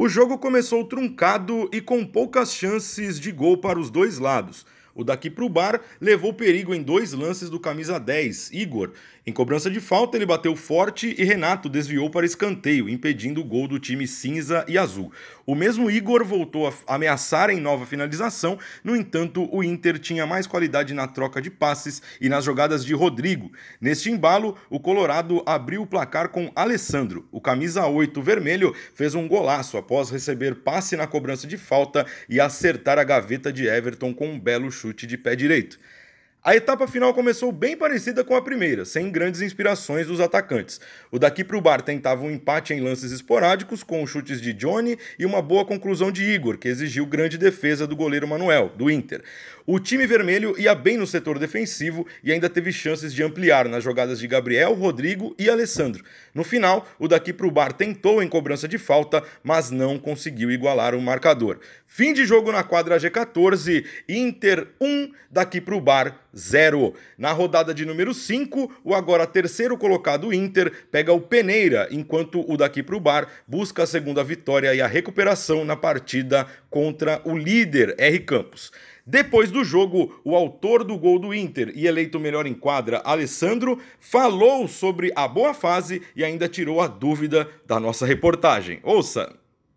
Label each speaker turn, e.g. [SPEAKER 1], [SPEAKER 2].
[SPEAKER 1] O jogo começou truncado e com poucas chances de gol para os dois lados. O daqui para o bar levou perigo em dois lances do camisa 10, Igor. Em cobrança de falta, ele bateu forte e Renato desviou para escanteio, impedindo o gol do time cinza e azul. O mesmo Igor voltou a ameaçar em nova finalização, no entanto, o Inter tinha mais qualidade na troca de passes e nas jogadas de Rodrigo. Neste embalo, o Colorado abriu o placar com Alessandro. O camisa 8 vermelho fez um golaço após receber passe na cobrança de falta e acertar a gaveta de Everton com um belo chute chute de pé direito. A etapa final começou bem parecida com a primeira, sem grandes inspirações dos atacantes. O daqui para o bar tentava um empate em lances esporádicos, com chutes de Johnny e uma boa conclusão de Igor, que exigiu grande defesa do goleiro Manuel, do Inter. O time vermelho ia bem no setor defensivo e ainda teve chances de ampliar nas jogadas de Gabriel, Rodrigo e Alessandro. No final, o daqui para o bar tentou em cobrança de falta, mas não conseguiu igualar o marcador. Fim de jogo na quadra G14, Inter 1, daqui para o bar 0. Na rodada de número 5, o agora terceiro colocado Inter pega o Peneira, enquanto o daqui para o bar busca a segunda vitória e a recuperação na partida contra o líder R Campos. Depois do jogo, o autor do gol do Inter e eleito melhor em quadra, Alessandro, falou sobre a boa fase e ainda tirou a dúvida da nossa reportagem. Ouça!